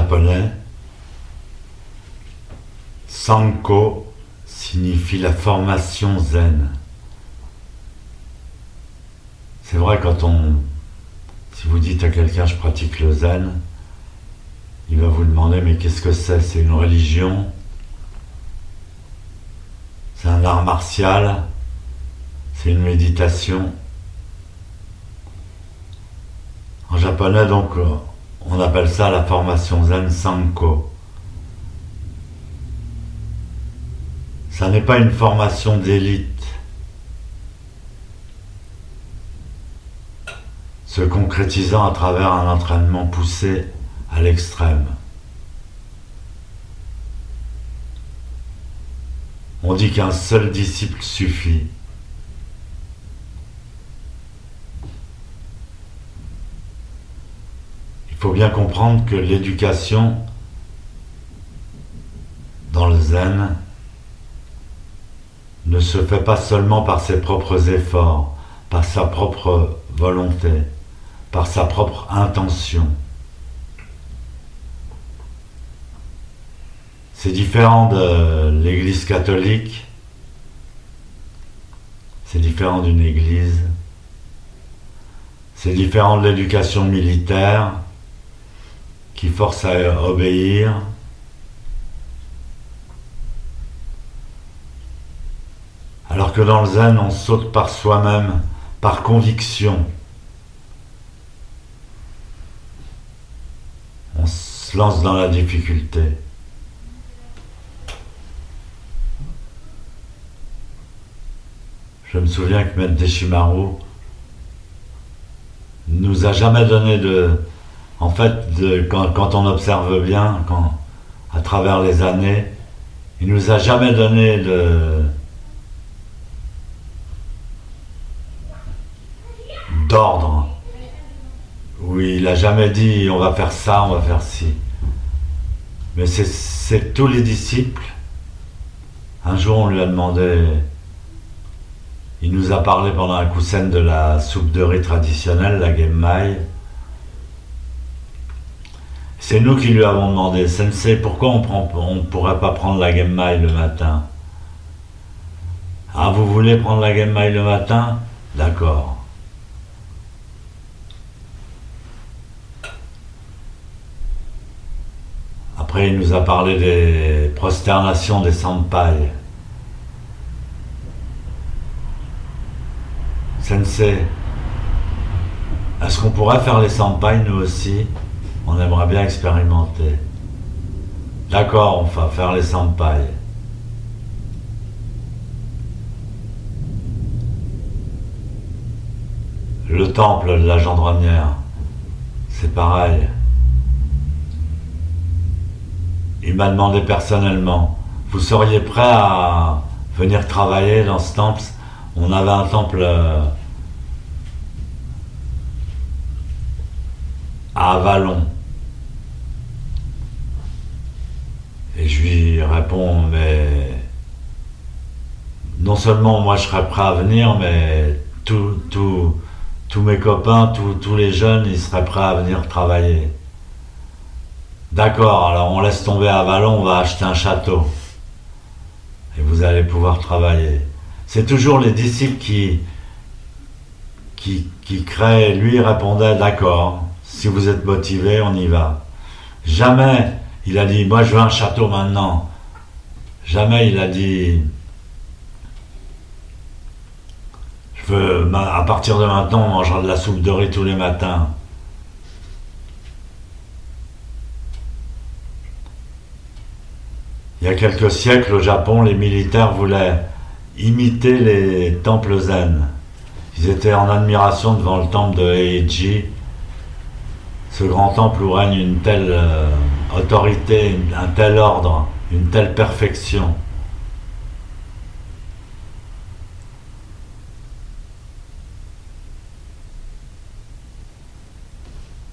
japonais, Sanko signifie la formation zen. C'est vrai quand on... Si vous dites à quelqu'un je pratique le zen, il va vous demander mais qu'est-ce que c'est? C'est une religion? C'est un art martial? C'est une méditation? En japonais donc on appelle ça la formation zen sanko. Ça n'est pas une formation d'élite. se concrétisant à travers un entraînement poussé à l'extrême. On dit qu'un seul disciple suffit. Faut bien comprendre que l'éducation dans le zen ne se fait pas seulement par ses propres efforts, par sa propre volonté par sa propre intention. C'est différent de l'Église catholique, c'est différent d'une Église, c'est différent de l'éducation militaire qui force à obéir. Alors que dans le zen, on saute par soi-même, par conviction. lance dans la difficulté. Je me souviens que Maître Deshimaru nous a jamais donné de. En fait, quand, on observe bien, à travers les années, il nous a jamais donné d'ordre oui, il n'a jamais dit on va faire ça, on va faire ci. Mais c'est tous les disciples. Un jour, on lui a demandé. Il nous a parlé pendant un coussin de la soupe de riz traditionnelle, la gemai. C'est nous qui lui avons demandé, Sensei, pourquoi on ne pourrait pas prendre la gemai le matin. Ah, vous voulez prendre la gemai le matin? D'accord. Après, il nous a parlé des prosternations des senpai. Sensei, est-ce qu'on pourrait faire les senpai nous aussi? On aimerait bien expérimenter. D'accord, on va faire les senpai. Le temple de la gendronnière, c'est pareil. il m'a demandé personnellement, vous seriez prêt à venir travailler dans ce temple? On avait un temple euh, à Avalon. Je lui réponds, mais non seulement moi je serais prêt à venir, mais tous mes copains, tous les jeunes, ils seraient prêts à venir travailler. D'accord, alors on laisse tomber à on va acheter un château. Et vous allez pouvoir travailler. C'est toujours les disciples qui, qui, qui créent. Lui répondait D'accord, si vous êtes motivé, on y va. Jamais il a dit Moi je veux un château maintenant. Jamais il a dit Je veux, à partir de maintenant, on mangera de la soupe de riz tous les matins. Il y a quelques siècles au Japon, les militaires voulaient imiter les temples zen. Ils étaient en admiration devant le temple de Heiji, ce grand temple où règne une telle euh, autorité, un tel ordre, une telle perfection.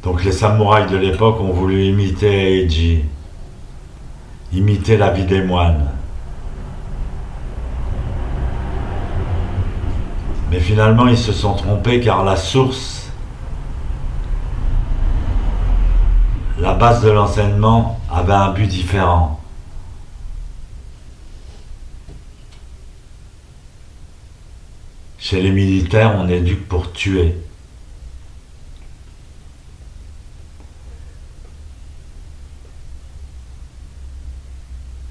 Donc les samouraïs de l'époque ont voulu imiter Heiji imiter la vie des moines. Mais finalement, ils se sont trompés car la source, la base de l'enseignement avait un but différent. Chez les militaires, on éduque pour tuer.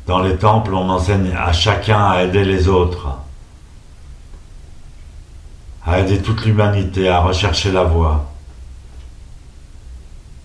Dans les temples, on enseigne à chacun à aider les autres, à aider toute l'humanité, à rechercher la voie.